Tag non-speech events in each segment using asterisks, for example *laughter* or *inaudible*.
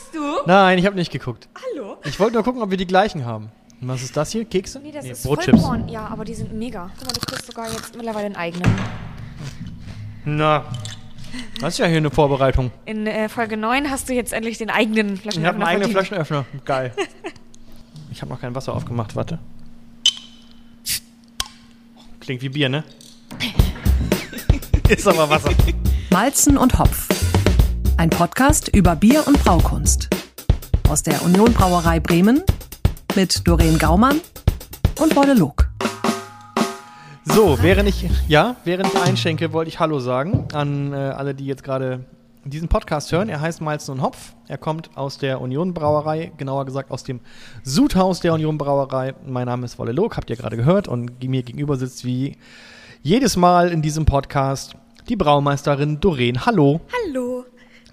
Guckst du? Nein, ich habe nicht geguckt. Hallo? Ich wollte nur gucken, ob wir die gleichen haben. Und was ist das hier? Kekse? Nee, das ist Brotchips. Vollkorn. Ja, aber die sind mega. Guck mal, du kriegst sogar jetzt mittlerweile einen eigenen. Na, das ist ja hier eine Vorbereitung. In äh, Folge 9 hast du jetzt endlich den eigenen Ich Flaschenöffner habe einen eigenen. Flaschenöffner. Geil. *laughs* Ich habe noch kein Wasser aufgemacht, warte. Klingt wie Bier, ne? *laughs* ist aber Wasser. Malzen und Hopf. Ein Podcast über Bier und Braukunst. Aus der Union Brauerei Bremen mit Doreen Gaumann und Wolle Log. So, während ich, ja, während ich einschenke, wollte ich Hallo sagen an äh, alle, die jetzt gerade diesen Podcast hören. Er heißt Malzen und Hopf. Er kommt aus der Union Brauerei, genauer gesagt aus dem Sudhaus der Union Brauerei. Mein Name ist Wolle Log, habt ihr gerade gehört. Und mir gegenüber sitzt wie jedes Mal in diesem Podcast die Braumeisterin Doreen. Hallo, Hallo.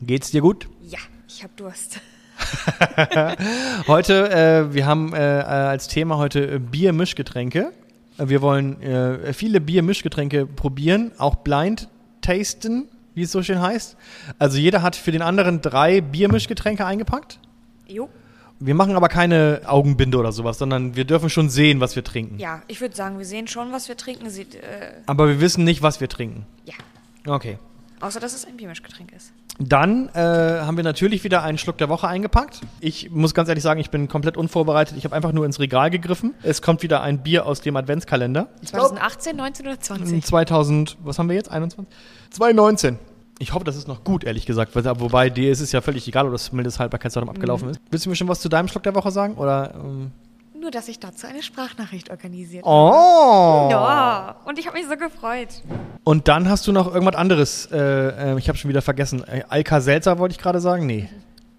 Geht's dir gut? Ja, ich hab Durst. *laughs* Heute, äh, wir haben äh, als Thema heute äh, Bier-Mischgetränke. Äh, Wir wollen äh, viele Bier-Mischgetränke probieren, auch blind tasten, wie es so schön heißt. Also jeder hat für den anderen drei Bier-Mischgetränke eingepackt. Jo. Wir machen aber keine Augenbinde oder sowas, sondern wir dürfen schon sehen, was wir trinken. Ja, ich würde sagen, wir sehen schon, was wir trinken. Sieht, äh, Aber wir wissen nicht, was wir trinken. ja. Okay. Außer, dass es ein Biermischgetränk ist. Dann äh, haben wir natürlich wieder einen Schluck der Woche eingepackt. Ich muss ganz ehrlich sagen, ich bin komplett unvorbereitet. Ich habe einfach nur ins Regal gegriffen. Es kommt wieder ein Bier aus dem Adventskalender. Ich glaub, 2018, 19 oder 20? 2000, was haben wir jetzt? 21? 2019. Ich hoffe, das ist noch gut, ehrlich gesagt. Wobei dir ist es ja völlig egal, oder das Mindesthaltbarkeitsdatum abgelaufen ist. Willst du mir schon was zu deinem Schluck der Woche sagen? Oder, ähm? Nur, dass ich dazu eine Sprachnachricht organisiert Oh! Ja, und ich habe mich so gefreut. Und dann hast du noch irgendwas anderes. Äh, äh, ich habe schon wieder vergessen. Äh, Alka-Seltzer wollte ich gerade sagen? Nee.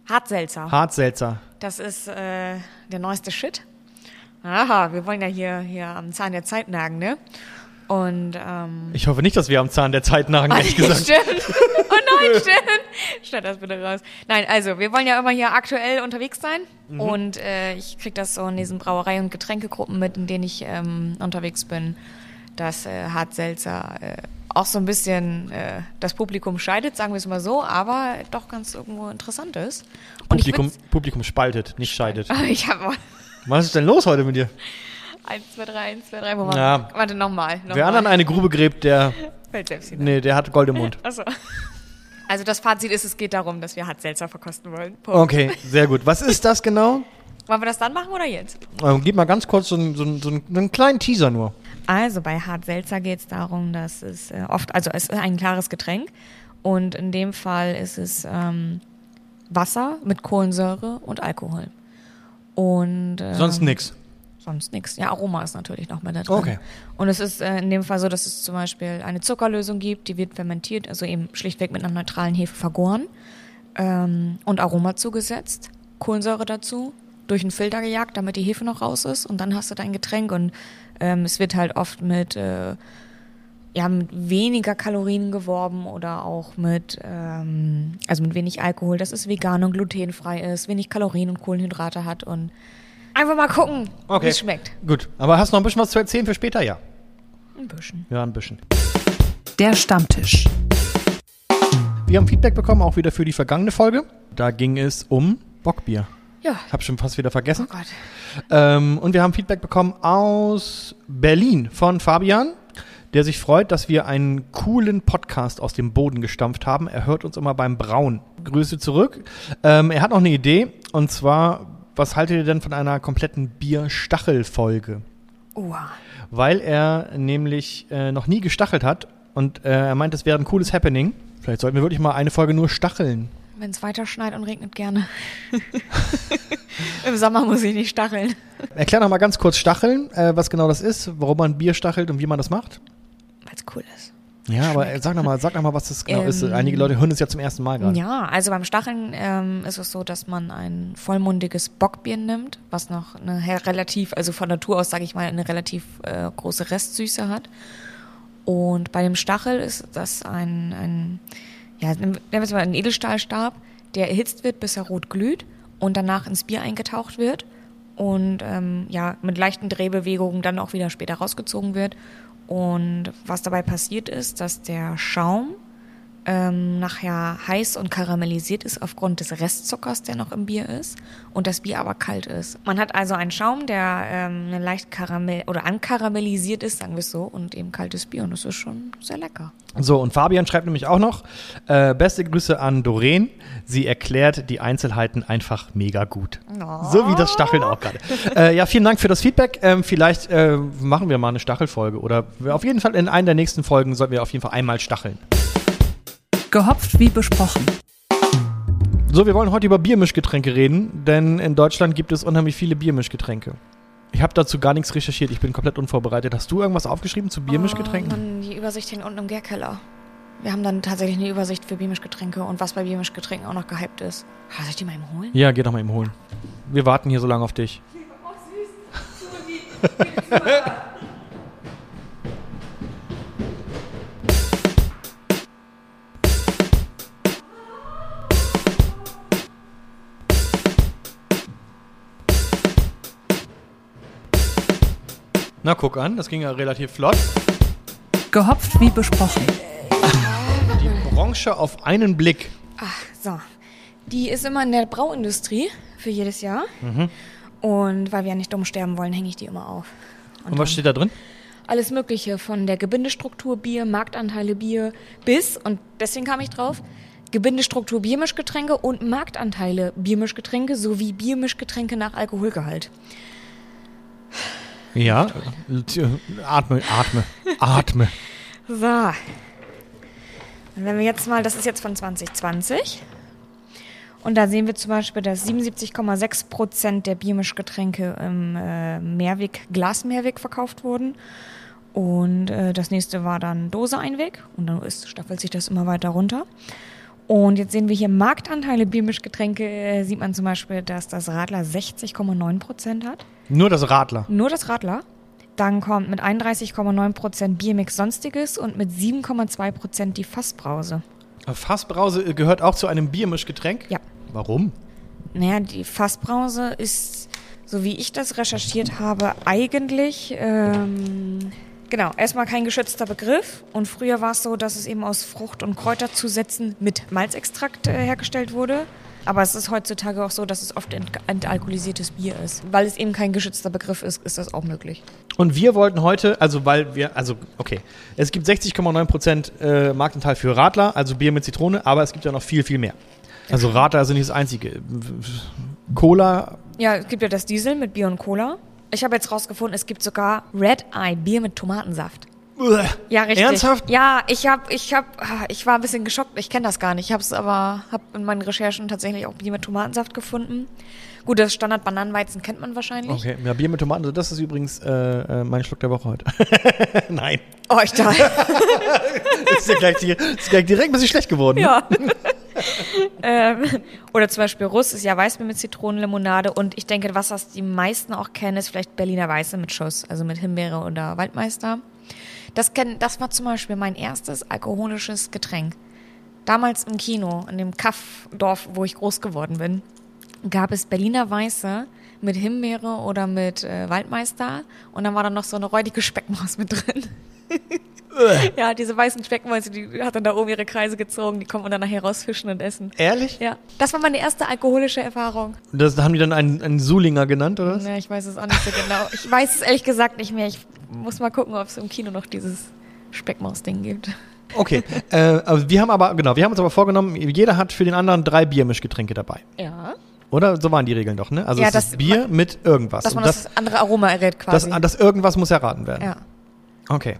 Hartselzer. Hartseltzer. Das ist äh, der neueste Shit. Aha, wir wollen ja hier, hier am Zahn der Zeit nagen, ne? Und, ähm. Ich hoffe nicht, dass wir am Zahn der Zeit nagen, *laughs* ehrlich gesagt. Stimmt. Nein, stimmt. *laughs* Schneid das bitte raus. Nein, also, wir wollen ja immer hier aktuell unterwegs sein. Mhm. Und äh, ich krieg das so in diesen Brauerei- und Getränkegruppen mit, in denen ich ähm, unterwegs bin, dass äh, Hartselzer äh, auch so ein bisschen äh, das Publikum scheidet, sagen wir es mal so, aber doch ganz irgendwo interessant ist. Und Publikum, Publikum spaltet, nicht scheidet. *laughs* ich Was ist denn los heute mit dir? 1, 2, 3, 1, 2, 3, wo Ja. Warte, nochmal. Noch Wer anderen eine Grube gräbt, der, Fällt selbst hinein. nee, der hat Gold im Mund. Achso. Also das Fazit ist, es geht darum, dass wir Hartselzer verkosten wollen. Punkt. Okay, sehr gut. Was ist das genau? Wollen wir das dann machen oder jetzt? Ähm, gib mal ganz kurz so, einen- so, einen- so einen- einen kleinen Teaser nur. Also bei Hartselzer geht es darum, dass es äh, oft, also es ist ein klares Getränk und in dem Fall ist es ähm, Wasser mit Kohlensäure und Alkohol. Und ähm, Sonst nix. Sonst nichts. Ja, Aroma ist natürlich noch mit da drin. Okay. Und es ist äh, in dem Fall so, dass es zum Beispiel eine Zuckerlösung gibt, die wird fermentiert, also eben schlichtweg mit einer neutralen Hefe vergoren ähm, und Aroma zugesetzt, Kohlensäure dazu, durch einen Filter gejagt, damit die Hefe noch raus ist und dann hast du dein Getränk und ähm, es wird halt oft mit äh, ja, mit weniger Kalorien geworben oder auch mit, ähm, also mit wenig Alkohol, dass es vegan und glutenfrei ist, wenig Kalorien und Kohlenhydrate hat und einfach mal gucken, wie Okay. es schmeckt. Gut. Aber hast du noch ein bisschen was zu erzählen für später? Ja. Ein bisschen. Ja, ein bisschen. Der Stammtisch. Wir haben Feedback bekommen, auch wieder für die vergangene Folge. Da ging es um Bockbier. Ja. Ich habe schon fast wieder vergessen. Oh Gott. Ähm, und wir haben Feedback bekommen aus Berlin von Fabian, der sich freut, dass wir einen coolen Podcast aus dem Boden gestampft haben. Er hört uns immer beim Brauen. Grüße zurück. Ähm, er hat noch eine Idee und zwar, was haltet ihr denn von einer kompletten Bier-Stachel-Folge? Uah. Weil er nämlich äh, noch nie gestachelt hat und äh, er meint, es wäre ein cooles Happening. Vielleicht sollten wir wirklich mal eine Folge nur stacheln. Wenn es weiter schneit und regnet, gerne. *laughs* Im Sommer muss ich nicht stacheln. Erklär noch mal ganz kurz Stacheln, äh, was genau das ist, warum man Bier stachelt und wie man das macht. Weil es cool ist. Ja, aber äh, sag noch mal, sag noch mal, was das genau ist. Ähm, Einige Leute hören es ja zum ersten Mal gerade. Ja, also beim Stacheln ähm, ist es so, dass man ein vollmundiges Bockbier nimmt, was noch eine relativ, also von Natur aus, sage ich mal, eine relativ äh, große Restsüße hat. Und bei dem Stachel ist das ein, ein ja, nehmen wir es mal einen Edelstahlstab, der erhitzt wird, bis er rot glüht und danach ins Bier eingetaucht wird und ähm, ja, mit leichten Drehbewegungen dann auch wieder später rausgezogen wird. Und was dabei passiert ist, dass der Schaum ähm, nachher heiß und karamellisiert ist aufgrund des Restzuckers, der noch im Bier ist und das Bier aber kalt ist. Man hat also einen Schaum, der ähm, leicht karamell oder ankaramellisiert ist, sagen wir es so, und eben kaltes Bier und das ist schon sehr lecker. So, und Fabian schreibt nämlich auch noch, äh, beste Grüße an Doreen. Sie erklärt die Einzelheiten einfach mega gut. Oh. So wie das Stacheln auch gerade. äh, ja, vielen Dank für das Feedback. Ähm, vielleicht äh, machen wir mal eine Stachelfolge oder auf jeden Fall in einer der nächsten Folgen sollten wir auf jeden Fall einmal stacheln. Gehopft wie besprochen. So, wir wollen heute über Biermischgetränke reden, denn in Deutschland gibt es unheimlich viele Biermischgetränke. Ich habe dazu gar nichts recherchiert, ich bin komplett unvorbereitet. Hast du irgendwas aufgeschrieben zu Biermischgetränken? Oh, Mann, die Übersicht hängt unten im Gärkeller. Wir haben dann tatsächlich eine Übersicht für Biermischgetränke und was bei Biermischgetränken auch noch gehypt ist. Ah, Soll ich die mal eben holen? Ja, geh doch mal eben holen. Wir warten hier so lange auf dich. Na, guck an, das ging ja relativ flott. Gehopft wie besprochen. Die Branche auf einen Blick. Ach, so. Die ist immer in der Brauindustrie für jedes Jahr. Und weil wir ja nicht dumm sterben wollen, hänge ich die immer auf. Und was steht da drin? Alles Mögliche, von der Gebindestruktur Bier, Marktanteile Bier bis, und deswegen kam ich drauf, Gebindestruktur Biermischgetränke und Marktanteile Biermischgetränke sowie Biermischgetränke nach Alkoholgehalt. Ja, atme, atme, atme. So. Und wenn wir jetzt mal, das ist jetzt von 2020. Und da sehen wir zum Beispiel, dass 77,6 Prozent der Biermischgetränke im äh, Mehrweg, Glas-Mehrweg verkauft wurden. Und äh, das nächste war dann Dose Einweg. Und dann ist, staffelt sich das immer weiter runter. Und jetzt sehen wir hier Marktanteile Biermischgetränke. Äh, sieht man zum Beispiel, dass das Radler 60,9 Prozent hat. Nur das Radler. Nur das Radler. Dann kommt mit 31,9% Biermix Sonstiges und mit 7,2% die Fassbrause. Fassbrause gehört auch zu einem Biermischgetränk? Ja. Warum? Naja, die Fassbrause ist, so wie ich das recherchiert habe, eigentlich, ähm, genau, erstmal kein geschützter Begriff. Und früher war es so, dass es eben aus Frucht- und Kräuterzusätzen mit Malzextrakt äh, hergestellt wurde. Aber es ist heutzutage auch so, dass es oft ent entalkoholisiertes Bier ist. Weil es eben kein geschützter Begriff ist, ist das auch möglich. Und wir wollten heute, also weil wir, also okay, es gibt 60,9% äh, Marktanteil für Radler, also Bier mit Zitrone, aber es gibt ja noch viel, viel mehr. Also Radler sind nicht das einzige. Cola, Ja, es gibt ja das Diesel mit Bier und Cola. Ich habe jetzt rausgefunden, es gibt sogar Red Eye Bier mit Tomatensaft. Ja, richtig. Ernsthaft? Ja, ich habe, ich habe, ich war ein bisschen geschockt. Ich kenne das gar nicht. Ich habe es aber, habe in meinen Recherchen tatsächlich auch Bier mit Tomatensaft gefunden. Gut, das Standard Bananenweizen kennt man wahrscheinlich. Okay, ja, Bier mit Tomaten, das ist übrigens äh, äh, mein Schluck der Woche heute. *laughs* Nein, Oh, ich dachte. *laughs* ist ja gleich, ist gleich direkt ein bisschen schlecht geworden. ne? ja. *laughs* ähm, oder zum Beispiel Russ ist ja Weißbier mit Zitronenlimonade und ich denke, was das die meisten auch kennen, ist vielleicht Berliner Weiße mit Schuss, also mit Himbeere oder Waldmeister. Das, kenn, das war zum Beispiel mein erstes alkoholisches Getränk. Damals im Kino, in dem Kaffdorf, wo ich groß geworden bin, gab es Berliner Weiße mit Himbeere oder mit äh, Waldmeister und dann war da noch so eine räudige Speckmaus mit drin. *laughs* ja, diese weißen Speckmäuse, die hat dann da oben ihre Kreise gezogen, die kommt man dann nachher rausfischen und essen. Ehrlich? Ja, das war meine erste alkoholische Erfahrung. Das haben die dann einen, einen Sulinger genannt, oder? Ja, ich weiß es auch nicht so genau. Ich weiß es ehrlich gesagt nicht mehr. Ich muss mal gucken, ob es im Kino noch dieses Speckmaus-Ding gibt. Okay, äh, also wir haben aber, genau, wir haben uns aber vorgenommen, jeder hat für den anderen drei Biermischgetränke dabei. Ja. Oder? So waren die Regeln doch, ne? Also Ja, es das- ist Bier mit irgendwas. Dass man Und das, andere Aroma errät das, quasi. das irgendwas muss erraten werden. ja. Okay.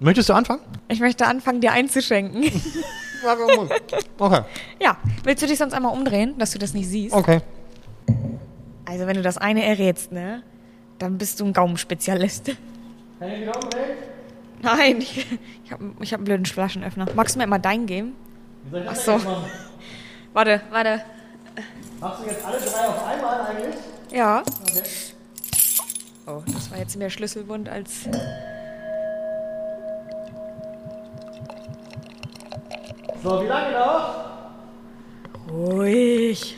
Möchtest du anfangen? Ich möchte anfangen, dir einzuschenken. *laughs* Okay. ja. Willst du dich sonst einmal umdrehen, dass du das nicht siehst? Okay. Also, wenn du das eine errätst, ne? Dann bist du ein Gaumenspezialist. Nein, ich, ich habe ich hab einen blöden Flaschenöffner. Magst du mir mal deinen geben? Ach so. Warte, warte. Machst du jetzt alle drei auf einmal eigentlich? Ja. Oh, das war jetzt mehr Schlüsselbund als. So, wie lange noch? Ruhig.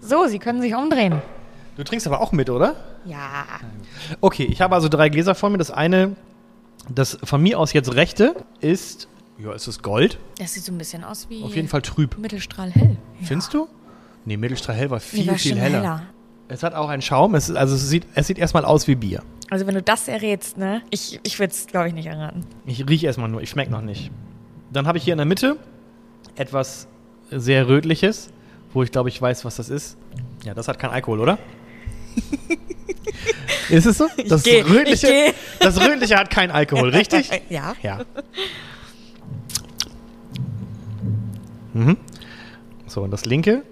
So, Sie können sich umdrehen. Du trinkst aber auch mit, oder? Ja. Okay, ich habe also drei Gläser vor mir. Das eine, das von mir aus jetzt rechte, ist, Ja, ist es Gold? Das sieht so ein bisschen aus wie Auf jeden Fall trüb. Mittelstrahlhell. Ja. Findest du? Nee, Mittelstrahl war viel, Nee, war viel schon heller. Es hat auch einen Schaum. Es, also es sieht, es sieht erstmal aus wie Bier. Also wenn du das errätst, ne? Ich, ich würde es, glaube ich, nicht erraten. Ich rieche erstmal nur, ich schmecke noch nicht. Dann habe ich hier in der Mitte etwas sehr Rötliches, wo ich glaube, ich weiß, was das ist. Ja, das hat keinen Alkohol, oder? *laughs* ist es so? Das, geh, Rötliche, ich geh. das Rötliche hat keinen Alkohol, *laughs* richtig? Ja. Ja. Mhm. So, und das linke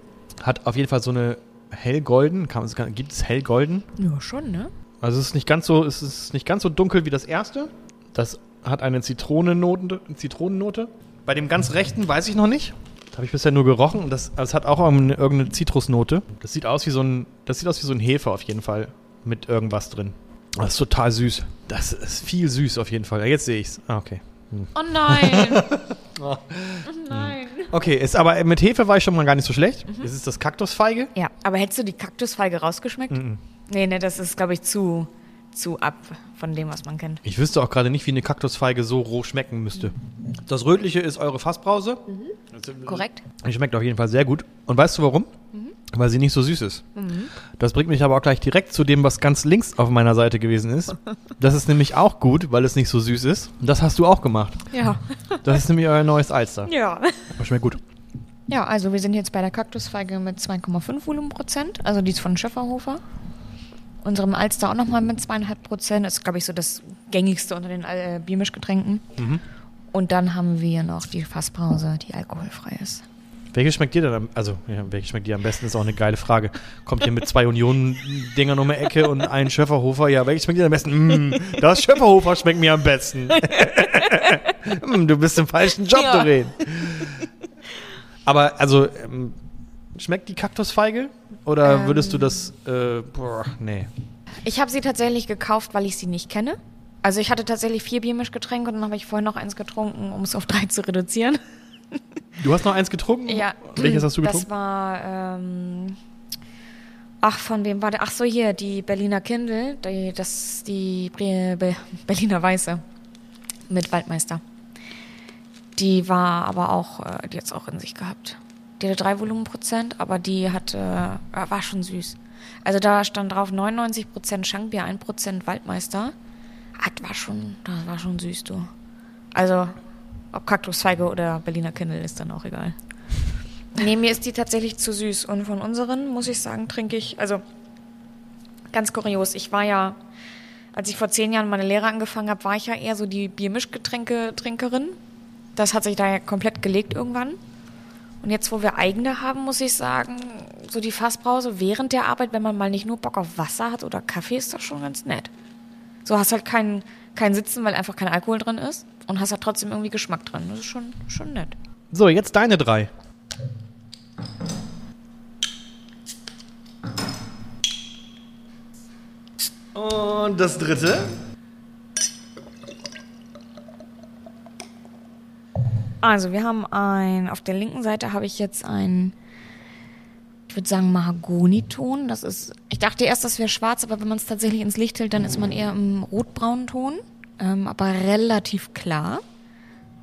hat auf jeden Fall so eine hellgolden. Kann, gibt es hellgolden? Ja, schon, ne? Also es ist nicht ganz so, es ist nicht ganz so dunkel wie das erste. Das hat eine Zitronennote. Zitronennote. Bei dem ganz rechten weiß ich noch nicht. Das habe ich bisher nur gerochen. Das, das hat auch irgendeine, irgendeine Zitrusnote. Das sieht aus wie so ein, das sieht aus wie so ein Hefe auf jeden Fall mit irgendwas drin. Das ist total süß. Das ist viel süß auf jeden Fall. Ja, jetzt sehe ich's. Ah, okay. Oh nein. *laughs* Oh. nein. Okay, ist aber mit Hefe war ich schon mal gar nicht so schlecht. Es ist das Kaktusfeige. Ja, aber hättest du die Kaktusfeige rausgeschmeckt? Mhm. Nee, ne, das ist, glaube ich, zu, zu ab von dem, was man kennt. Ich wüsste auch gerade nicht, wie eine Kaktusfeige so roh schmecken müsste. Das Rötliche ist eure Fassbrause. Korrekt? Die schmeckt auf jeden Fall sehr gut. Und weißt du warum? Weil sie nicht so süß ist. Das bringt mich aber auch gleich direkt zu dem, was ganz links auf meiner Seite gewesen ist. *laughs* Das ist nämlich auch gut, weil es nicht so süß ist. Und das hast du auch gemacht. Ja. Das ist nämlich euer neues Alster. Ja. Aber schmeckt gut. Ja, also wir sind jetzt bei der Kaktusfeige mit 2,5 Volumenprozent, also die ist von Schöfferhofer. Unserem Alster auch nochmal mit 2,5 Prozent. Das ist, glaube ich, so das gängigste unter den äh, Biermischgetränken. Und dann haben wir noch die Fassbrause, die alkoholfrei ist. Welche schmeckt dir denn am, also, ja, welche schmeckt dir am besten, ist auch eine geile Frage. Kommt ihr mit zwei Union-Dingern um die Ecke und ein Schöfferhofer? Ja, welche schmeckt dir am besten? Mm, das Schöfferhofer schmeckt mir am besten. *laughs* Mm, du bist im falschen Job, Ja. Doreen. Aber, also, ähm, schmeckt die Kaktusfeige? Oder Ähm. würdest du das, äh, boah, nee. Ich habe sie tatsächlich gekauft, weil ich sie nicht kenne. Also ich hatte tatsächlich vier Biermischgetränke und dann habe ich vorher noch eins getrunken, um es auf drei zu reduzieren. Du hast noch eins getrunken? Ja. Welches hast du Das getrunken? war, ähm, ach, von wem war der? Ach so, hier, die Berliner Kindle, die, das, die Be Berliner Weiße mit Waldmeister. Die war aber auch, äh, die hat es auch in sich gehabt. Die hatte drei Volumenprozent, aber die hatte, äh, war schon süß. Also da stand drauf 99% Schankbier, 1% Waldmeister. Ah, Das war schon, das war schon süß, du. Also, ob Kaktusfeige oder Berliner Kindle ist dann auch egal. Nee, mir ist die tatsächlich zu süß. Und von unseren, muss ich sagen, trinke ich, also ganz kurios. Ich war ja, als ich vor zehn Jahren meine Lehre angefangen habe, war ich ja eher so die Biermischgetränke-Trinkerin. Das hat sich da ja komplett gelegt irgendwann. Und jetzt, wo wir eigene haben, muss ich sagen, so die Fassbrause während der Arbeit, wenn man mal nicht nur Bock auf Wasser hat oder Kaffee, ist das schon ganz nett. So hast halt kein, kein Sitzen, weil einfach kein Alkohol drin ist. Und hast halt trotzdem irgendwie Geschmack drin. Das ist schon, schon nett. So, jetzt deine drei. Und das dritte? Also, wir haben ein, auf der linken Seite habe ich jetzt ein, ich würde sagen, Mahagoniton. Das ist, ich dachte erst, das wäre schwarz, aber wenn man es tatsächlich ins Licht hält, dann ist man eher im rotbraunen Ton, ähm, aber relativ klar.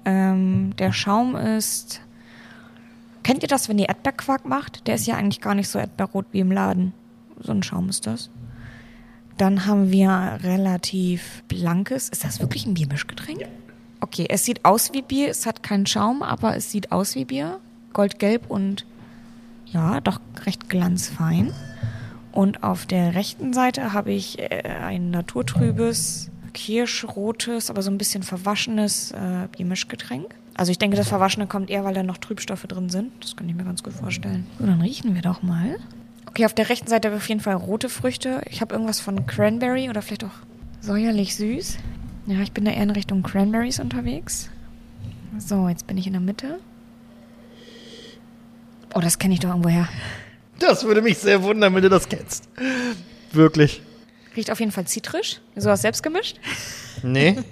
Ähm, der Schaum ist, kennt ihr das, wenn ihr Erdbeerquark macht? Der ist ja eigentlich gar nicht so erdbeerrot wie im Laden. So ein Schaum ist das. Dann haben wir relativ blankes. Ist das wirklich ein Biermischgetränk? Okay, es sieht aus wie Bier, es hat keinen Schaum, aber es sieht aus wie Bier. Goldgelb und ja, doch recht glanzfein. Und auf der rechten Seite habe ich äh, ein naturtrübes, kirschrotes, aber so ein bisschen verwaschenes äh, Biermischgetränk. Also ich denke, das Verwaschene kommt eher, weil da noch Trübstoffe drin sind. Das kann ich mir ganz gut vorstellen. So, dann riechen wir doch mal. Okay, auf der rechten Seite habe ich auf jeden Fall rote Früchte. Ich habe irgendwas von Cranberry oder vielleicht auch säuerlich süß. Ja, ich bin da eher in Richtung Cranberries unterwegs. So, jetzt bin ich in der Mitte. Oh, das kenne ich doch irgendwoher. Das würde mich sehr wundern, wenn du das kennst. Wirklich. Riecht auf jeden Fall zitrisch. Sowas selbst gemischt. Nee. *laughs*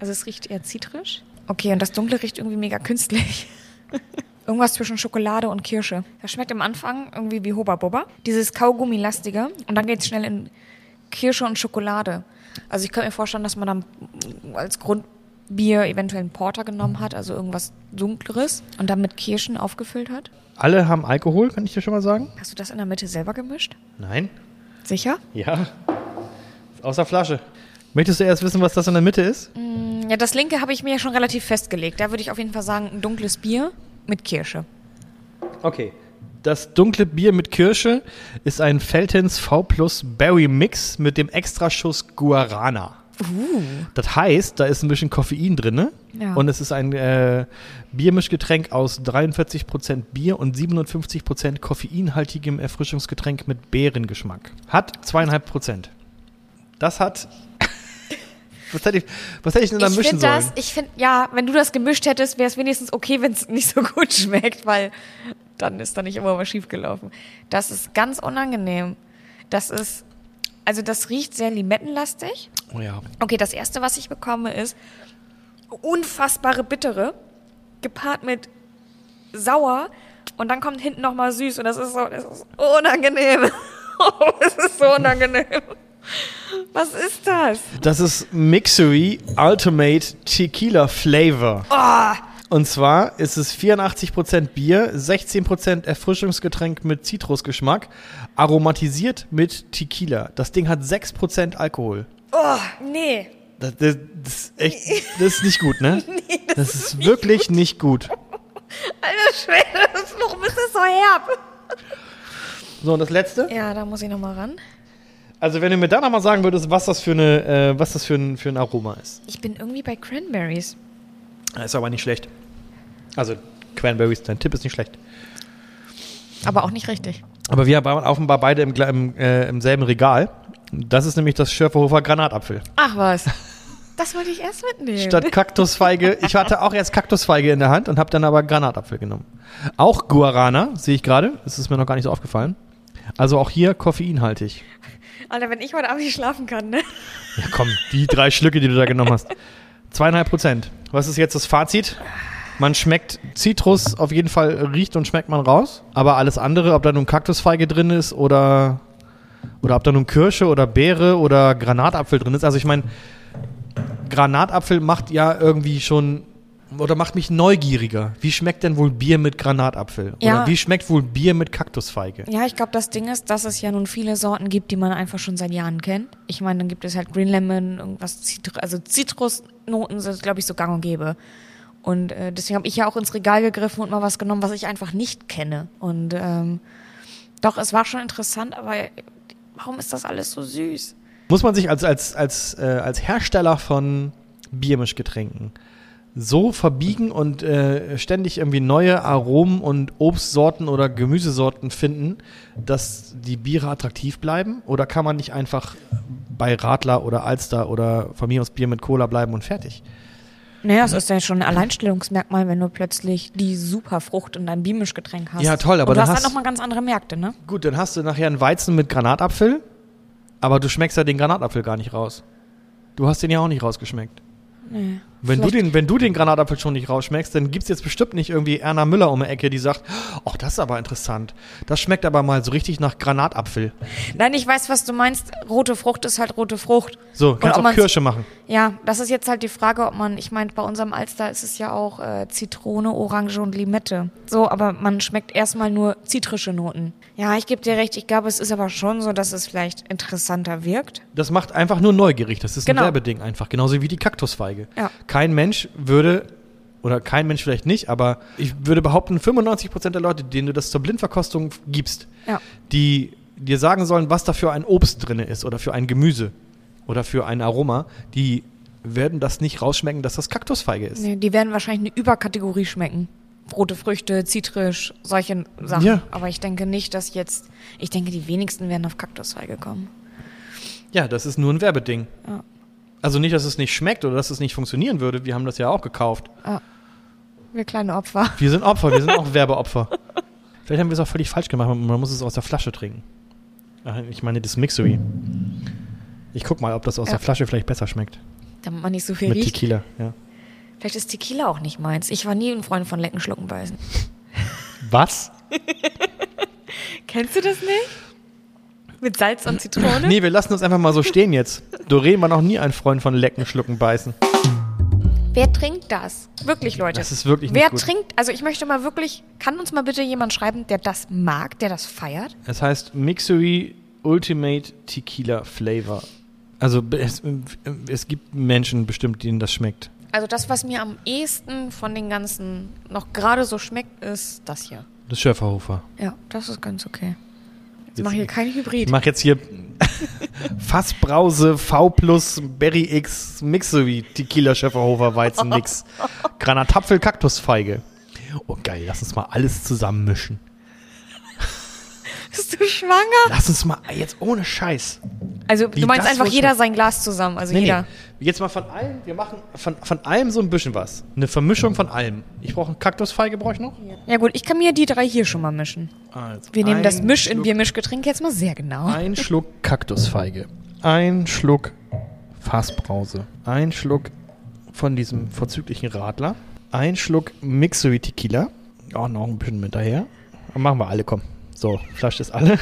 Also es riecht eher zitrisch. Okay, und das Dunkle riecht irgendwie mega künstlich. *laughs* Irgendwas zwischen Schokolade und Kirsche. Das schmeckt am Anfang irgendwie wie Hoba Boba. Dieses Kaugummi-lastige. Und dann geht es schnell in Kirsche und Schokolade. Also ich könnte mir vorstellen, dass man dann als Grund Bier eventuell einen Porter genommen hat, also irgendwas Dunkleres und dann mit Kirschen aufgefüllt hat. Alle haben Alkohol, kann ich dir schon mal sagen? Hast du das in der Mitte selber gemischt? Nein. Sicher? Ja. Aus der Flasche. Möchtest du erst wissen, was das in der Mitte ist? Ja, das linke habe ich mir ja schon relativ festgelegt. Da würde ich auf jeden Fall sagen, ein dunkles Bier mit Kirsche. Okay. Das dunkle Bier mit Kirsche ist ein Feltens V Plus Berry Mix mit dem Extraschuss Guarana. Das heißt, da ist ein bisschen Koffein drin ne? Ja. und es ist ein äh, Biermischgetränk aus 43% Bier und 57% koffeinhaltigem Erfrischungsgetränk mit Beerengeschmack. Hat zweieinhalb Prozent. Das hat. Was, hätte ich, was hätte ich denn da ich mischen finde sollen? das, ich finde, ja, wenn du das gemischt hättest, wäre es wenigstens okay, wenn es nicht so gut *laughs* schmeckt, weil dann ist da nicht immer was schiefgelaufen. Das ist ganz unangenehm. Das ist, also das riecht sehr limettenlastig. oh ja. Okay, das erste, was ich bekomme, ist unfassbare Bittere, gepaart mit sauer und dann kommt hinten nochmal süß und das ist so, das ist unangenehm. *laughs* Es ist so unangenehm. Was ist das? Das ist Mixery Ultimate Tequila Flavor. Und zwar ist es 84% Bier, 16% Erfrischungsgetränk mit Zitrusgeschmack, aromatisiert mit Tequila. Das Ding hat 6% Alkohol. Oh, nee. Das, das, das, ist echt, das ist nicht gut, ne? *laughs* das, ist wirklich nicht gut. Alter Schwede, das- warum ist das so herb? So, und das letzte? Ja, da muss ich nochmal ran. Also, wenn du mir da nochmal sagen würdest, was das für, eine, äh, was das für, ein, für ein Aroma ist. Ich bin irgendwie bei Cranberries. Das ist aber nicht schlecht. Also, Cranberries, dein Tipp ist nicht schlecht. Aber auch nicht richtig. Aber wir waren offenbar beide im, im, äh, im selben Regal. Das ist nämlich das Schörferhofer Granatapfel. Ach was. Das wollte ich erst mitnehmen. Statt Kaktusfeige. Ich hatte auch erst Kaktusfeige in der Hand und habe dann aber Granatapfel genommen. Auch Guarana, sehe ich gerade. Das ist mir noch gar nicht so aufgefallen. Also auch hier koffeinhaltig. Alter, wenn ich heute Abend nicht schlafen kann, ne? Ja, komm, die drei Schlücke, die du da genommen hast. Zweieinhalb Prozent. Was ist jetzt das Fazit? Man schmeckt Zitrus, auf jeden Fall riecht und schmeckt man raus. Aber alles andere, ob da nun Kaktusfeige drin ist oder, oder ob da nun Kirsche oder Beere oder Granatapfel drin ist. Also ich meine, Granatapfel macht ja irgendwie schon oder macht mich neugieriger. Wie schmeckt denn wohl Bier mit Granatapfel? Ja. Oder wie schmeckt wohl Bier mit Kaktusfeige? Ja, ich glaube, das Ding ist, dass es ja nun viele Sorten gibt, die man einfach schon seit Jahren kennt. Ich meine, dann gibt es halt Green Lemon, irgendwas, Zitr also Zitrusnoten sind, glaube ich, so gang und gäbe. Und äh, deswegen habe ich ja auch ins Regal gegriffen und mal was genommen, was ich einfach nicht kenne. Und ähm, doch, es war schon interessant, aber warum ist das alles so süß? Muss man sich als, als, als, äh, als Hersteller von Biermischgetränken so verbiegen und äh, ständig irgendwie neue Aromen und Obstsorten oder Gemüsesorten finden, dass die Biere attraktiv bleiben? Oder kann man nicht einfach bei Radler oder Alster oder von mir aus Bier mit Cola bleiben und fertig? Naja, es ist ja schon ein Alleinstellungsmerkmal, wenn du plötzlich die Superfrucht in deinem Biermischgetränk hast. Ja, toll, aber und du dann hast hast- dann nochmal ganz andere Märkte, ne? Gut, dann hast du nachher einen Weizen mit Granatapfel, aber du schmeckst ja den Granatapfel gar nicht raus. Du hast den ja auch nicht rausgeschmeckt. Nee. Wenn du, den, wenn du den Granatapfel schon nicht rausschmeckst, dann gibt's jetzt bestimmt nicht irgendwie Erna Müller um die Ecke, die sagt, ach, das ist aber interessant. Das schmeckt aber mal so richtig nach Granatapfel. Nein, ich weiß, was du meinst. Rote Frucht ist halt rote Frucht. So, kannst auch Kirsche machen. Ja, das ist jetzt halt die Frage, ob man, ich meine, bei unserem Alster ist es ja auch äh, Zitrone, Orange und Limette. So, aber man schmeckt erstmal nur zitrische Noten. Ja, ich gebe dir recht, ich glaube, es ist aber schon so, dass es vielleicht interessanter wirkt. Das macht einfach nur neugierig. Das ist Genau. ein Werbeding einfach. Genauso wie die Kaktusfeige. Ja. Kein Mensch würde, oder kein Mensch vielleicht nicht, aber ich würde behaupten, 95% der Leute, denen du das zur Blindverkostung gibst, Ja. die dir sagen sollen, was da für ein Obst drin ist oder für ein Gemüse oder für ein Aroma, die werden das nicht rausschmecken, dass das Kaktusfeige ist. Nee, die werden wahrscheinlich eine Überkategorie schmecken. Rote Früchte, zitrisch, solche Sachen. Ja. Aber ich denke nicht, dass jetzt, ich denke, die wenigsten werden auf Kaktusfeige kommen. Ja, das ist nur ein Werbeding. Ja. Also nicht, dass es nicht schmeckt oder dass es nicht funktionieren würde. Wir haben das ja auch gekauft. Wir kleine Opfer. Wir sind Opfer, wir sind auch *laughs* Werbeopfer. Vielleicht haben wir es auch völlig falsch gemacht. Man muss es aus der Flasche trinken. Ach, Ich meine, das Mixery. Ich guck mal, ob das aus Ja. der Flasche vielleicht besser schmeckt. Damit man nicht so viel Mit riecht. Tequila, ja. Vielleicht ist Tequila auch nicht meins. Ich war nie ein Freund von Lecken, Schlucken, Beißen. Was? Kennst du das nicht? Mit Salz und Zitrone? Nee, wir lassen uns einfach mal so stehen jetzt. Doreen war noch nie ein Freund von Lecken, Schlucken, Beißen. Wer trinkt das? Wirklich, Leute. Das ist wirklich nicht Wer gut. trinkt, also ich möchte mal wirklich, kann uns mal bitte jemand schreiben, der das mag, der das feiert? Es heißt Mixery Ultimate Tequila Flavor. Also es, es gibt Menschen bestimmt, denen das schmeckt. Also das, was mir am ehesten von den ganzen noch gerade so schmeckt, ist das hier. Das Schöfferhofer. Ja, das ist ganz okay. Jetzt Jetzt- mache hier kein Ich Hybrid. mache jetzt hier *laughs* Fassbrause V plus Berry X Mixery Tequila Schöfferhofer Weizen *laughs* Mix. Granatapfel Kaktusfeige. Oh geil, lass uns mal alles zusammen mischen. Bist du schwanger? Lass uns mal jetzt ohne Scheiß. Also Wie du meinst einfach jeder sein Glas zusammen. Also Nee, jeder. nee. Jetzt mal von allem, wir machen von, von allem so ein bisschen was. Eine Vermischung von allem. Ich brauche eine Kaktusfeige, brauche ich noch? Ja gut, ich kann mir die drei hier schon mal mischen. Also, Wir nehmen das Misch in Schluck- Biermischgetränk jetzt mal sehr genau. Ein *laughs* Schluck Kaktusfeige. Ein Schluck Fassbrause. Ein Schluck von diesem vorzüglichen Radler. Ein Schluck Mixery Tequila. Auch noch ein bisschen mit daher. Machen wir alle, komm. So, Flasche ist alle.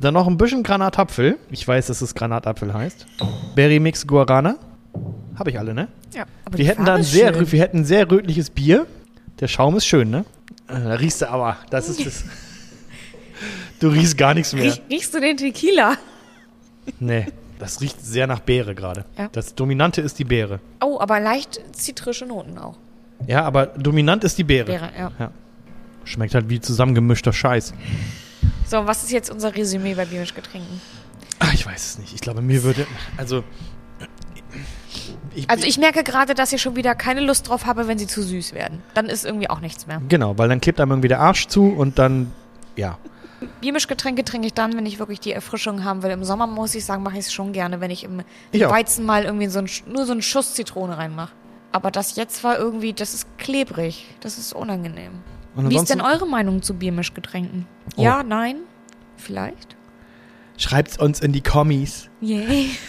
Dann noch ein bisschen Granatapfel. Ich weiß, dass es Granatapfel heißt. Berry Mix Guarana. Habe ich alle, ne? Ja, aber Wir die hätten Farbe dann ist sehr, schön. wir hätten sehr rötliches Bier. Der Schaum ist schön, ne? Äh, Da riechst du aber, das ist das. Du riechst gar nichts mehr. Riech, riechst du den Tequila? Nee, das riecht sehr nach Beere gerade. Ja. Das Dominante ist die Beere. Oh, aber leicht zitrische Noten auch. Ja, aber dominant ist die Beere. Beere, ja. Schmeckt halt wie zusammengemischter Scheiß. So, was ist jetzt unser Resümee bei Biermischgetränken? Ach, ich weiß es nicht. Ich glaube, mir würde. Also. Ich, Also ich merke gerade, dass ich schon wieder keine Lust drauf habe, wenn sie zu süß werden. Dann ist irgendwie auch nichts mehr. Genau, weil dann klebt einem irgendwie der Arsch zu und dann. Ja. Biermischgetränke trinke ich dann, wenn ich wirklich die Erfrischung haben will. Im Sommer muss ich sagen, mache ich es schon gerne, wenn ich im Ich auch. Weizen mal irgendwie so ein, nur so einen Schuss Zitrone reinmache. Aber das jetzt war irgendwie, das ist klebrig. Das ist unangenehm. Wie ist denn eure Meinung zu Biermischgetränken? Oh. Ja, nein? Vielleicht? Schreibt's uns in die Kommis. Yay. *laughs*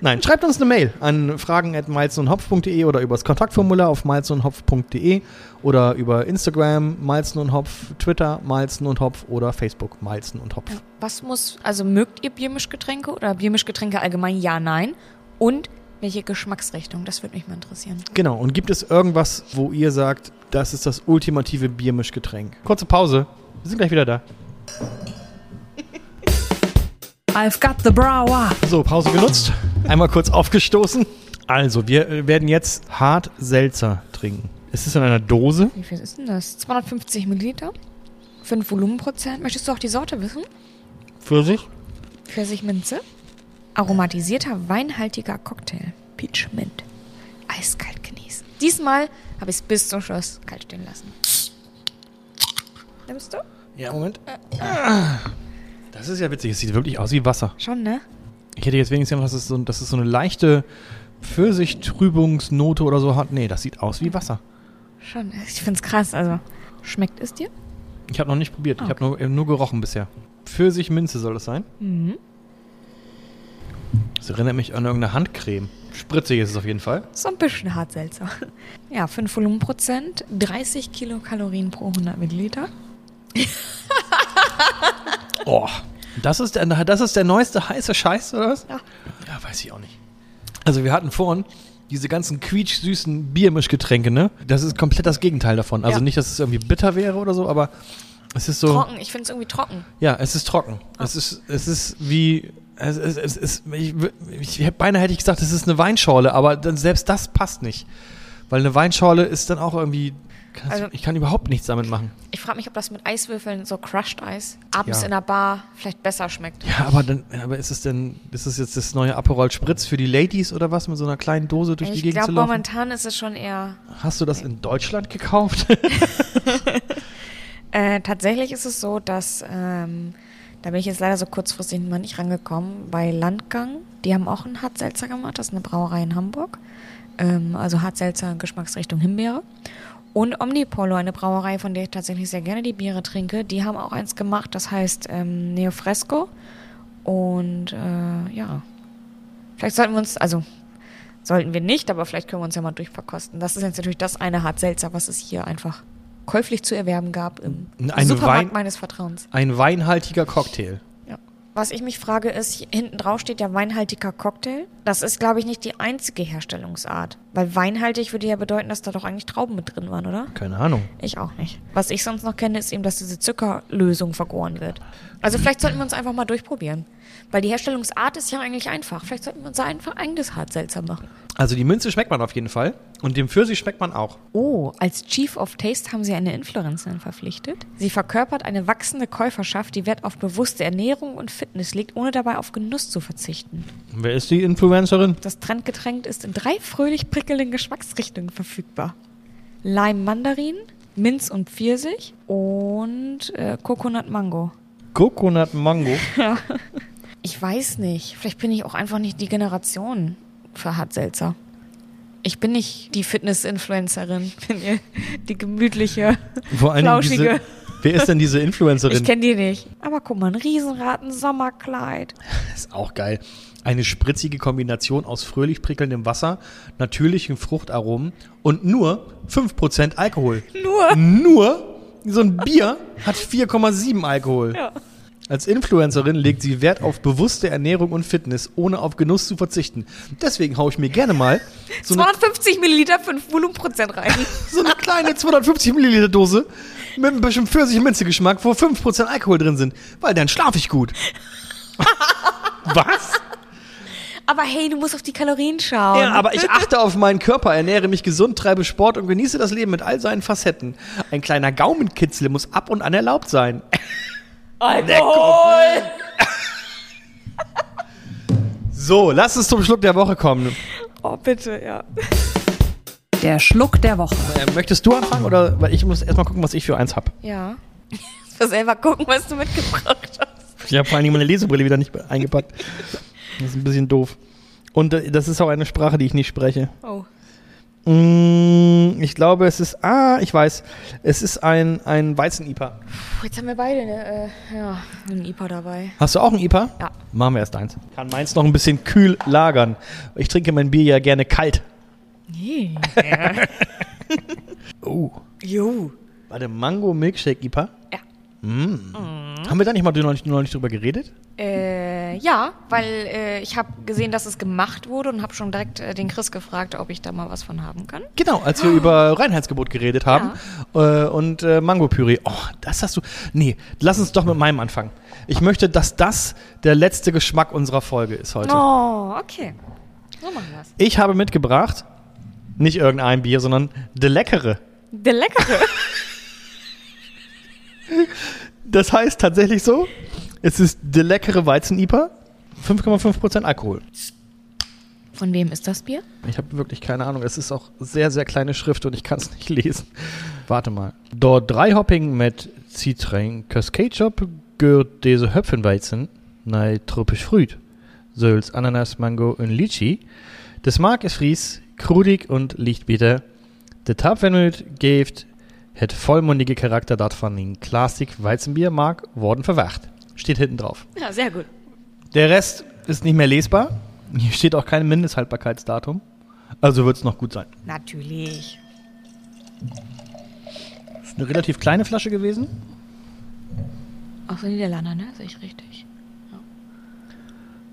Nein, schreibt uns eine Mail an fragen.malzenundhopf.de oder über das Kontaktformular auf malzenundhopf.de oder über Instagram Malzen und Hopf, Twitter Malzen und Hopf oder Facebook Malzen und Hopf. Was muss, also mögt ihr Biermischgetränke oder Biermischgetränke allgemein? Ja, nein. Und welche Geschmacksrichtung? Das würde mich mal interessieren. Genau, und gibt es irgendwas, wo ihr sagt, das ist das ultimative Biermischgetränk? Kurze Pause. Wir sind gleich wieder da. I've got the brower. So, Pause genutzt. Einmal kurz aufgestoßen. Also, wir äh, werden jetzt hart Seltzer trinken. Ist es in einer Dose? Wie viel ist denn das? 250 Milliliter? 5 Volumenprozent. Möchtest du auch die Sorte wissen? Pfirsich? Pfirsichminze. Aromatisierter weinhaltiger Cocktail. Peach Mint. Eiskalt genießen. Diesmal habe ich es bis zum Schluss kalt stehen lassen. Nimmst du? Ja, Moment. Das ist ja witzig. Es sieht wirklich aus wie Wasser. Schon, ne? Ich hätte jetzt wenigstens gedacht, dass es so, dass es so eine leichte Pfirsich-Trübungsnote oder so hat. Nee, das sieht aus wie Wasser. Schon. Ich find's krass. Also, schmeckt es dir? Ich habe noch nicht probiert. Ich Ah, habe nur, äh, nur gerochen bisher. Pfirsich-Minze soll das sein? Mhm. Das erinnert mich an irgendeine Handcreme. Spritzig ist es auf jeden Fall. So ein bisschen hart seltsam. Ja, 5 Volumenprozent, 30 Kilokalorien pro 100 Milliliter. *laughs* Oh. Das ist, der, das ist der neueste heiße Scheiß, oder was? Ja. Ja, weiß ich auch nicht. Also wir hatten vorhin diese ganzen quietschsüßen Biermischgetränke, ne? Das ist komplett das Gegenteil davon. Also Ja. nicht, dass es irgendwie bitter wäre oder so, aber es ist so... Trocken, ich finde es irgendwie trocken. Ja, es ist trocken. Es ist, es ist wie, es, es, es ist, ich, ich, ich, beinahe hätte ich gesagt, es ist eine Weinschorle, aber dann, selbst das passt nicht. Weil eine Weinschorle ist dann auch irgendwie, Also- ich kann überhaupt nichts damit machen. Ich frage mich, ob das mit Eiswürfeln, so Crushed Eis, abends Ja. in der Bar vielleicht besser schmeckt. Ja, aber dann, aber ist es denn, ist es jetzt das neue Aperol Spritz für die Ladies oder was, mit so einer kleinen Dose durch die Ich Gegend glaube, zu laufen? momentan ist es schon eher. Hast du das in Deutschland gekauft? *laughs* Äh, tatsächlich ist es so, dass. Ähm, da bin ich jetzt leider so kurzfristig mal nicht rangekommen. Bei Landgang, die haben auch einen Hartselzer gemacht. Das ist eine Brauerei in Hamburg. Ähm, also Hartselzer Geschmacksrichtung Himbeere. Und Omnipolo, eine Brauerei, von der ich tatsächlich sehr gerne die Biere trinke, die haben auch eins gemacht, das heißt ähm, Neofresco. Und äh, ja, vielleicht sollten wir uns, also sollten wir nicht, aber vielleicht können wir uns ja mal durchverkosten. Das ist jetzt natürlich das eine Hartselzer, was es hier einfach käuflich zu erwerben gab im Eine Supermarkt Wein- meines Vertrauens. Ein weinhaltiger Cocktail. Ja. Was ich mich frage ist, hinten drauf steht ja weinhaltiger Cocktail. Das ist, glaube ich, nicht die einzige Herstellungsart. Weil weinhaltig würde ja bedeuten, dass da doch eigentlich Trauben mit drin waren, oder? Keine Ahnung. Ich auch nicht. Was ich sonst noch kenne, ist eben, dass diese Zuckerlösung vergoren wird. Also vielleicht sollten wir uns einfach mal durchprobieren. Weil die Herstellungsart ist ja eigentlich einfach. Vielleicht sollten wir unser einfach eigenes Hart seltsam machen. Also die Minze schmeckt man auf jeden Fall. Und dem Pfirsich schmeckt man auch. Oh, als Chief of Taste haben sie eine Influencerin verpflichtet. Sie verkörpert eine wachsende Käuferschaft, die Wert auf bewusste Ernährung und Fitness legt, ohne dabei auf Genuss zu verzichten. Wer ist die Influencerin? Das Trendgetränk ist in drei fröhlich prickelnden Geschmacksrichtungen verfügbar. Lime Mandarin, Minz und Pfirsich und äh, Coconut Mango. Coconut Mango. *laughs* Ich weiß nicht. Vielleicht bin ich auch einfach nicht die Generation für Hart Seltzer. Ich bin nicht die Fitness-Influencerin. Ich bin ihr die gemütliche, Vor flauschige. diese, Wer ist denn diese Influencerin? Ich kenne die nicht. Aber guck mal, ein Riesenrad, ein Sommerkleid. ist auch geil. Eine spritzige Kombination aus fröhlich prickelndem Wasser, natürlichen Fruchtaromen und nur 5% Alkohol. Nur. Nur so ein Bier hat 4,7 Alkohol. Ja. Als Influencerin legt sie Wert auf bewusste Ernährung und Fitness, ohne auf Genuss zu verzichten. Deswegen haue ich mir gerne mal so eine, 250 Milliliter, 5 Volumenprozent rein. *laughs* so eine kleine 250 Milliliter Dose mit ein bisschen Pfirsich-Minze-Geschmack, wo 5% Alkohol drin sind, weil dann schlafe ich gut. *laughs* Was? Aber hey, du musst auf die Kalorien schauen. Ja, aber ich achte auf meinen Körper, ernähre mich gesund, treibe Sport und genieße das Leben mit all seinen Facetten. Ein kleiner Gaumenkitzel muss ab und an erlaubt sein. Alkohol! So, lass uns zum Schluck der Woche kommen. Oh, bitte, ja. Der Schluck der Woche. Äh, möchtest du anfangen oder? Weil ich muss erstmal gucken, was ich für eins habe. Ja. Ich muss selber gucken, was du mitgebracht hast. Ich habe vor allen Dingen meine Lesebrille wieder nicht eingepackt. Das ist ein bisschen doof. Und äh, das ist auch eine Sprache, die ich nicht spreche. Oh. Mm, ich glaube, es ist. Ah, ich weiß. Es ist ein, ein Weizen-IPA. Jetzt haben wir beide eine, äh, ja, einen IPA dabei. Hast du auch ein IPA? Ja. Machen wir erst eins. Kann meins noch ein bisschen kühl lagern. Ich trinke mein Bier ja gerne kalt. Yeah. *laughs* *laughs* Oh. Jo. Warte, Mango Milkshake IPA? Ja. Mm. Haben wir da nicht mal neulich, neulich drüber geredet? Äh, ja, weil äh, ich habe gesehen, dass es gemacht wurde und habe schon direkt äh, den Chris gefragt, ob ich da mal was von haben kann. Genau, als wir über Reinheitsgebot geredet haben äh, und äh, Mango-Püree. Oh, das hast du. Nee, lass uns doch mit meinem anfangen. Ich möchte, dass das der letzte Geschmack unserer Folge ist heute. Oh, okay. So machen wir's. Ich habe mitgebracht, nicht irgendein Bier, sondern De Leckere. Der leckere. *laughs* Das heißt tatsächlich so, es ist De Leckere Weizen-IPA, 5,5% Alkohol. Von wem ist das Bier? Ich habe wirklich keine Ahnung. Es ist auch sehr, sehr kleine Schrift und ich kann es nicht *laughs* lesen. Warte mal. Dort drei Hopping mit Citron Ketchup gehört diese Höpfenweizen nei tropisch Früht. Sölz, Ananas, Mango und Litchi. Das Mark ist fries, krudig und lichtbitter. Der Tapfenmüt gibt het vollmundige Charakter dat von den Klassik Weizenbier mag worden verwacht. Steht hinten drauf. Ja, sehr gut. Der Rest ist nicht mehr lesbar. Hier steht auch kein Mindesthaltbarkeitsdatum. Also wird es noch gut sein. Natürlich. Ist eine relativ kleine Flasche gewesen. Aus den Niederlanden, ne? Sehe ich richtig.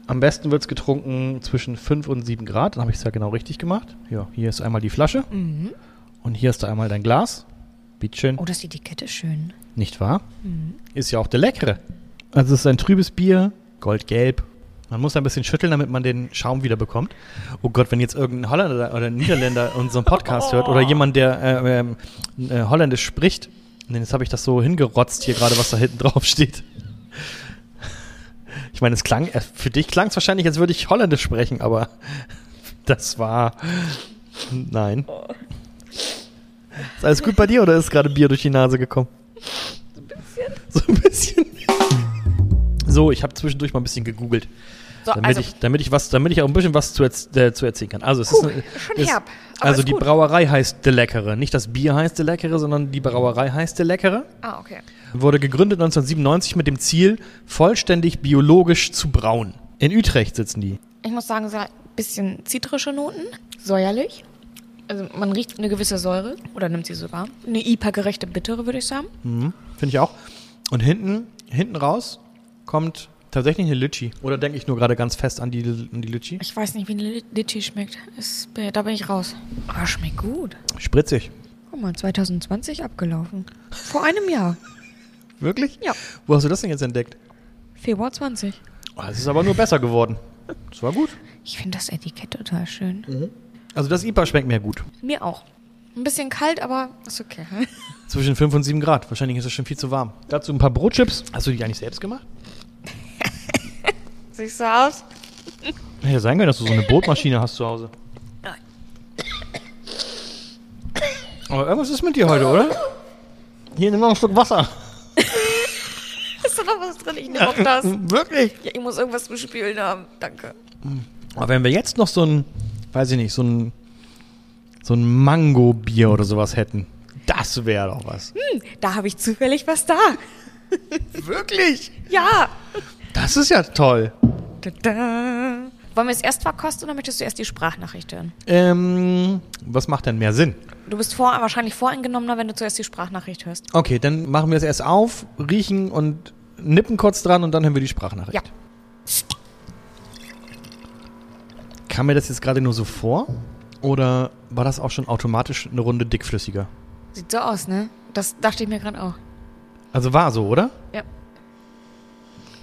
Am besten wird es getrunken zwischen 5 und 7 Grad. Dann habe ich es ja genau richtig gemacht. Ja, hier ist einmal die Flasche. Mhm. Und hier ist da einmal dein Glas. Bietschön. Oh, das ist die Etikette schön. Nicht wahr? Ist ja auch der leckere. Also es ist ein trübes Bier, goldgelb. Man muss ein bisschen schütteln, damit man den Schaum wieder bekommt. Oh Gott, wenn jetzt irgendein Holländer oder Niederländer *laughs* unseren Podcast hört oder jemand, der äh, ähm, äh, Holländisch spricht, und jetzt habe ich das so hingerotzt hier gerade, was da hinten drauf steht. Ich meine, es klang, äh, für dich klang es wahrscheinlich, als würde ich Holländisch sprechen, aber *laughs* das war, nein. Ist alles gut bei dir oder ist gerade Bier durch die Nase gekommen? So ein bisschen. So, ich habe zwischendurch mal ein bisschen gegoogelt, So, damit, also, ich, damit, ich was, damit ich auch ein bisschen was zu, erz äh, zu erzählen kann. Also, es ist, Puh, eine, schon ist herb, Also, ist die gut. Brauerei heißt De Leckere. Nicht das Bier heißt De Leckere, sondern die Brauerei heißt De Leckere. ah, okay. Wurde gegründet 1997 mit dem Ziel, vollständig biologisch zu brauen. In Utrecht sitzen die. Ich muss sagen, so ein bisschen zitrische Noten, säuerlich. Also man riecht eine gewisse Säure oder nimmt sie sogar. Eine IPA-gerechte Bittere, würde ich sagen. Mhm, Finde ich auch. Und hinten, hinten raus kommt Tatsächlich eine Litschi. Oder denke ich nur gerade ganz fest an die, an die Litschi? Ich weiß nicht, wie eine Litchi schmeckt. Ist, da bin ich raus. Aber schmeckt gut. Spritzig. Guck mal, 2020 abgelaufen. Vor einem Jahr. *laughs* Wirklich? Ja. Wo hast du das denn jetzt entdeckt? Februar 20. Oh, es ist aber nur besser geworden. Das war gut. Ich finde das Etikett total schön. Also das IPA schmeckt mir gut. Mir auch. Ein bisschen kalt, aber ist okay. *laughs* Zwischen 5 und 7 Grad. Wahrscheinlich ist es schon viel zu warm. Dazu ein paar Brotchips. Hast du die eigentlich selbst gemacht? *laughs* Siehst du aus? Hätte ja sein können, dass du so eine Brotmaschine hast zu Hause. Aber irgendwas ist mit dir heute, oder? Hier, nimm noch ein Stück Wasser. *laughs* Ist da noch was drin? Ich nehme auch das. Wirklich? Ja, ich muss irgendwas zu spielen haben. Danke. Aber wenn wir jetzt noch so ein, weiß ich nicht, so ein, so ein Mango-Bier oder sowas hätten, das wäre doch was. Hm, da habe ich zufällig was da. *laughs* Wirklich? Ja. Das ist ja toll. Tada. Wollen wir es erst verkosten oder möchtest du erst die Sprachnachricht hören? Ähm, was macht denn mehr Sinn? Du bist vor, wahrscheinlich voreingenommener, wenn du zuerst die Sprachnachricht hörst. Okay, dann machen wir es erst auf, riechen und nippen kurz dran und dann hören wir die Sprachnachricht. Ja. Kam mir das jetzt gerade nur so vor? Oder war das auch schon automatisch eine Runde dickflüssiger? Sieht so aus, ne? Das dachte ich mir gerade auch. Also war so, oder? Ja.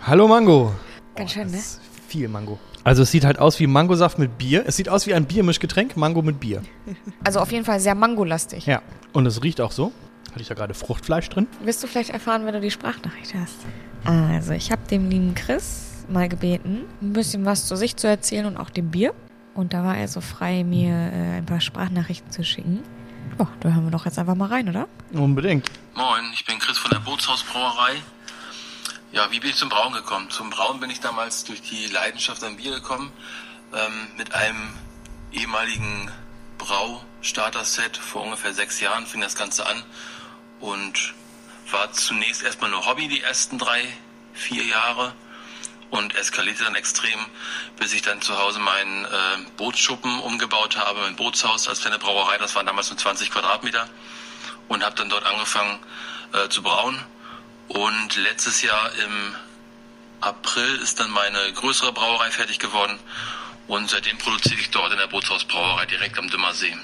Hallo Mango. Ganz schön, Das ne? viel Mango. Also es sieht halt aus wie Mangosaft mit Bier. Es sieht aus wie ein Biermischgetränk, Mango mit Bier. *laughs* Also auf jeden Fall sehr mangolastig. Ja. Und es riecht auch so. Hatte ich da gerade Fruchtfleisch drin? Wirst du vielleicht erfahren, wenn du die Sprachnachricht hast. Also, ich habe dem lieben Chris mal gebeten, ein bisschen was zu sich zu erzählen und auch dem Bier. Und da war er so frei, mir äh, ein paar Sprachnachrichten zu schicken. Oh, da hören wir doch jetzt einfach mal rein, oder? Unbedingt. Moin, ich bin Chris von der Bootshausbrauerei. Ja, wie bin ich zum Brauen gekommen? Zum Brauen bin ich damals durch die Leidenschaft am Bier gekommen. Ähm, mit einem ehemaligen Braustarter-Set vor ungefähr sechs Jahren fing das Ganze an und war zunächst erstmal nur Hobby die ersten drei, vier Jahre und eskalierte dann extrem, bis ich dann zu Hause meinen äh, Bootsschuppen umgebaut habe, mein Bootshaus als kleine Brauerei, das waren damals nur 20 Quadratmeter und habe dann dort angefangen äh, zu brauen. Und letztes Jahr im April ist dann meine größere Brauerei fertig geworden und seitdem produziere ich dort in der Bootshausbrauerei direkt am Dümmersee.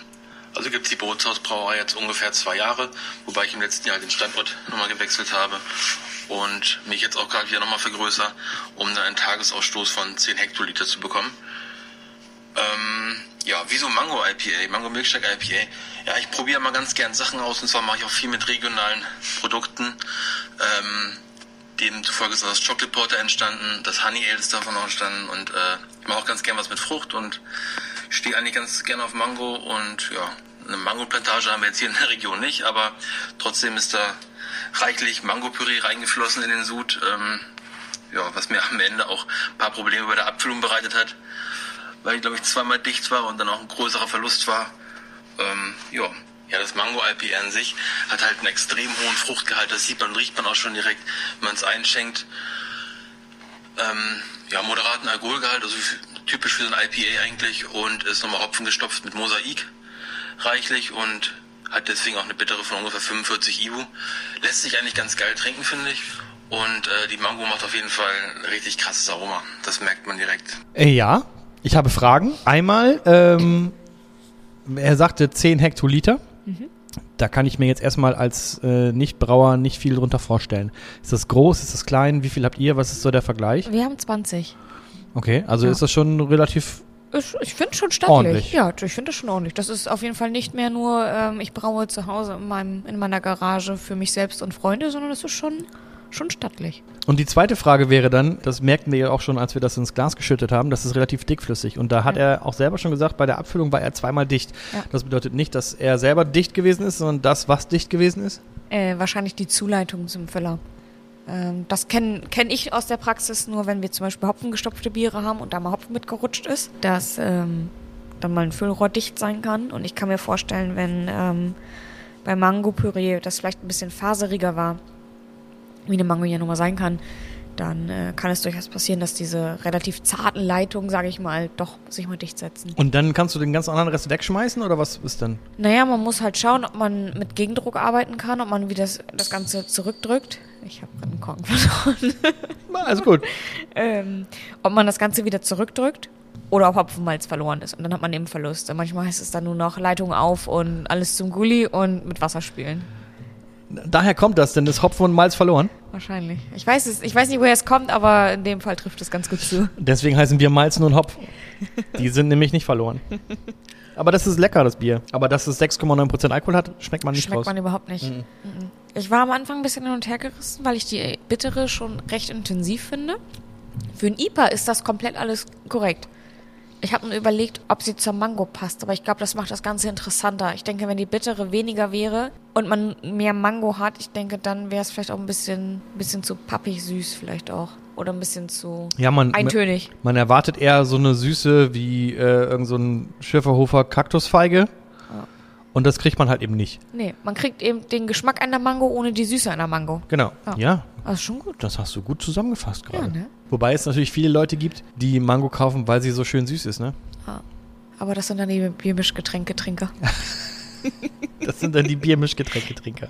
Also gibt es die Bootshausbrauerei jetzt ungefähr zwei Jahre, wobei ich im letzten Jahr den Standort nochmal gewechselt habe und mich jetzt auch gerade wieder nochmal vergrößere, um dann einen Tagesausstoß von 10 Hektoliter zu bekommen. Ähm, ja, wieso Mango IPA, Mango Milkshake IPA? Ja, ich probiere mal ganz gern Sachen aus und zwar mache ich auch viel mit regionalen Produkten. Ähm, demzufolge ist das Chocolate Porter entstanden, das Honey Ale ist davon auch entstanden und äh, ich mache auch ganz gern was mit Frucht und stehe eigentlich ganz gern auf Mango und ja, eine Mango-Plantage haben wir jetzt hier in der Region nicht, aber trotzdem ist da reichlich Mango-Püree reingeflossen in den Sud, ähm, ja, was mir am Ende auch ein paar Probleme bei der Abfüllung bereitet hat weil ich glaube ich zweimal dicht war und dann auch ein größerer Verlust war. Ähm, ja. ja, das Mango IPA an sich hat halt einen extrem hohen Fruchtgehalt. Das sieht man und riecht man auch schon direkt, wenn man es einschenkt. Ähm, ja, moderaten Alkoholgehalt, also typisch für so ein IPA eigentlich und ist nochmal Hopfen gestopft mit Mosaik reichlich und hat deswegen auch eine bittere von ungefähr 45 IBU. Lässt sich eigentlich ganz geil trinken, finde ich. Und äh, die Mango macht auf jeden Fall ein richtig krasses Aroma. Das merkt man direkt. Äh, ja, ich habe Fragen. Einmal, ähm, er sagte 10 Hektoliter. Da kann ich mir jetzt erstmal als äh, Nichtbrauer nicht viel drunter vorstellen. Ist das groß? Ist das klein? Wie viel habt ihr? Was ist so der Vergleich? Wir haben 20. Okay, also Ja. ist das schon relativ. Ich, ich finde schon stattlich. Ordentlich. Ja, ich finde das schon ordentlich. Das ist auf jeden Fall nicht mehr nur, ähm, ich braue zu Hause in, meinem, in meiner Garage für mich selbst und Freunde, sondern das ist schon, schon stattlich. Und die zweite Frage wäre dann, das merkten wir ja auch schon, als wir das ins Glas geschüttet haben, das ist relativ dickflüssig. Und da hat Ja. er auch selber schon gesagt, bei der Abfüllung war er zweimal dicht. Ja. Das bedeutet nicht, dass er selber dicht gewesen ist, sondern das, was dicht gewesen ist. Äh, wahrscheinlich die Zuleitung zum Füller. Ähm, das kenne kenn ich aus der Praxis nur, wenn wir zum Beispiel hopfengestopfte Biere haben und da mal Hopfen mitgerutscht ist, dass ähm, dann mal ein Füllrohr dicht sein kann. Und ich kann mir vorstellen, wenn ähm, bei Mango-Püree das vielleicht ein bisschen faseriger war, wie eine Mango ja nun mal sein kann, dann äh, kann es durchaus passieren, dass diese relativ zarten Leitungen, sage ich mal, doch sich mal dicht setzen. Und dann kannst du den ganz anderen Rest wegschmeißen oder was ist dann? Naja, man muss halt schauen, ob man mit Gegendruck arbeiten kann, ob man wieder das, das Ganze zurückdrückt. Ich habe gerade einen Korken verloren. Also gut. *laughs* ähm, ob man das Ganze wieder zurückdrückt oder ob Hopfenmalz verloren ist. Und dann hat man eben Verluste. Manchmal heißt es dann nur noch Leitung auf und alles zum Gully und mit Wasser spülen. Daher kommt das, denn ist Hopfen und Malz verloren. Wahrscheinlich. Ich weiß es, ich weiß nicht, woher es kommt, aber in dem Fall trifft es ganz gut zu. Deswegen heißen wir Malzen und Hopf. Die sind nämlich nicht verloren. Aber das ist lecker, das Bier. Aber dass es 6,9% Alkohol hat, schmeckt man nicht Schmeckt raus. man überhaupt nicht. Mhm. Ich war am Anfang ein bisschen hin und her gerissen, weil ich die bittere schon recht intensiv finde. Für ein IPA ist das komplett alles korrekt. Ich habe mir überlegt, ob sie zur Mango passt, aber ich glaube, das macht das Ganze interessanter. Ich denke, wenn die bittere weniger wäre und man mehr Mango hat, ich denke, dann wäre es vielleicht auch ein bisschen, bisschen zu pappig süß vielleicht auch. Oder ein bisschen zu ja, man, eintönig. Man erwartet eher so eine Süße wie äh, irgend so ein Schifferhofer Kaktusfeige. Und das kriegt man halt eben nicht. Nee, man kriegt eben den Geschmack einer Mango ohne die Süße einer Mango. Genau. Ja. ja. Das ist schon gut. Das hast du gut zusammengefasst gerade. Ja, ne? Wobei es natürlich viele Leute gibt, die Mango kaufen, weil sie so schön süß ist, ne? Ja. Aber das sind dann die Biermischgetränketrinker. *laughs* das sind dann die Biermischgetränketrinker.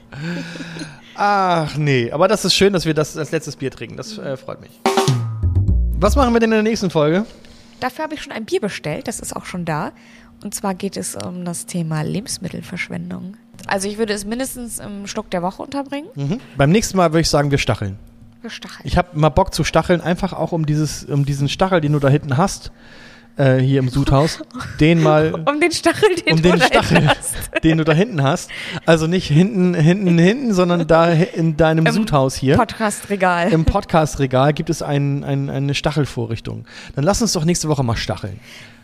Ach nee, aber das ist schön, dass wir das als letztes Bier trinken. Das äh, freut mich. Was machen wir denn in der nächsten Folge? Dafür habe ich schon ein Bier bestellt, das ist auch schon da. Und zwar geht es um das Thema Lebensmittelverschwendung. Also ich würde es mindestens im Schluck der Woche unterbringen. Mhm. Beim nächsten Mal würde ich sagen, wir stacheln. Wir stacheln. Ich habe mal Bock zu stacheln, einfach auch um dieses, um diesen Stachel, den du da hinten hast, äh, hier im Sudhaus, *laughs* den mal. um den Stachel, den um du den da Stachel, hast. *laughs* den du da hinten hast. Also nicht hinten, hinten, hinten, sondern da in deinem Im Sudhaus hier. Podcast-Regal. Im Podcast-Regal gibt es ein, ein, eine Stachelvorrichtung. Dann lass uns doch nächste Woche mal stacheln.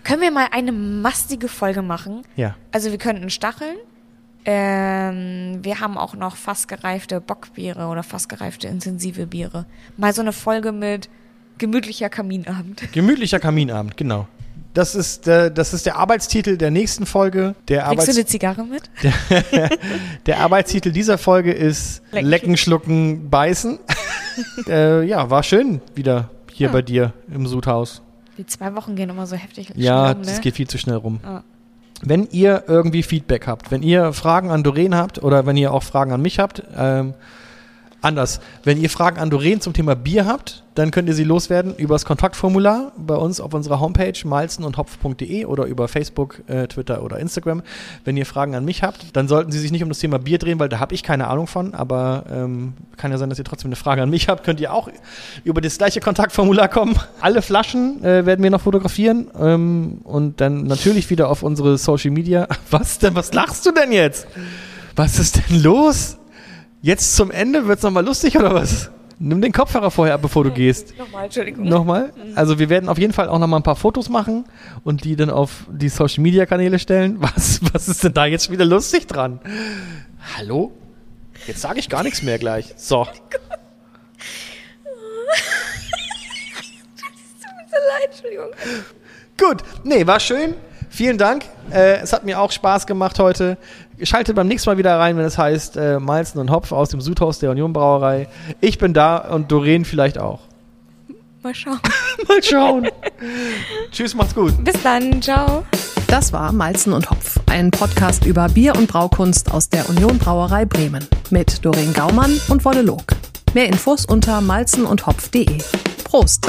Können wir mal eine mastige Folge machen? Ja. Also wir könnten stacheln. Ähm, wir haben auch noch fast gereifte Bockbiere oder fast gereifte intensive Biere. Mal so eine Folge mit gemütlicher Kaminabend. *laughs* Gemütlicher Kaminabend, genau. Das ist, der, das ist der Arbeitstitel der nächsten Folge. Der Kriegst Arbeits du eine Zigarre mit? der, *laughs* der Arbeitstitel dieser Folge ist Lecken, Lecken, Schlucken, Beißen. *laughs* äh, ja, war schön wieder hier Ja. bei dir im Sudhaus. Die zwei Wochen gehen immer so heftig Ja, schnell um, das ne? geht viel zu schnell rum. Ja. Wenn ihr irgendwie Feedback habt, wenn ihr Fragen an Doreen habt oder wenn ihr auch Fragen an mich habt, ähm, anders. Wenn ihr Fragen an Doreen zum Thema Bier habt, dann könnt ihr sie loswerden über das Kontaktformular bei uns auf unserer Homepage malzenundhopf.de oder über Facebook, äh, Twitter oder Instagram. Wenn ihr Fragen an mich habt, dann sollten sie sich nicht um das Thema Bier drehen, weil da habe ich keine Ahnung von, aber ähm, kann ja sein, dass ihr trotzdem eine Frage an mich habt. Könnt ihr auch über das gleiche Kontaktformular kommen. Alle Flaschen äh, werden wir noch fotografieren ähm, und dann natürlich wieder auf unsere Social Media. *laughs* Was denn? Was lachst du denn jetzt? Was ist denn los? Jetzt zum Ende wird's noch mal lustig oder was? Nimm den Kopfhörer vorher ab, bevor du *laughs* gehst. Nochmal, Entschuldigung. Nochmal? Also wir werden auf jeden Fall auch noch mal ein paar Fotos machen und die dann auf die Social Media Kanäle stellen. *laughs* Was, was ist denn da jetzt wieder lustig dran? Hallo? Jetzt sage ich gar nichts mehr gleich. So. *laughs* so leid, Entschuldigung. Gut. Nee, war schön. Vielen Dank. Äh, es hat mir auch Spaß gemacht heute. Schaltet beim nächsten Mal wieder rein, wenn es heißt äh, Malzen und Hopf aus dem Sudhaus der Union Brauerei. Ich bin da und Doreen vielleicht auch. *laughs* Mal schauen. *laughs* Mal schauen. *laughs* Tschüss, macht's gut. Bis dann, ciao. Das war Malzen und Hopf, ein Podcast über Bier und Braukunst aus der Union Brauerei Bremen mit Doreen Gaumann und Wolle Log. Mehr Infos unter malzenundhopf.de. Prost!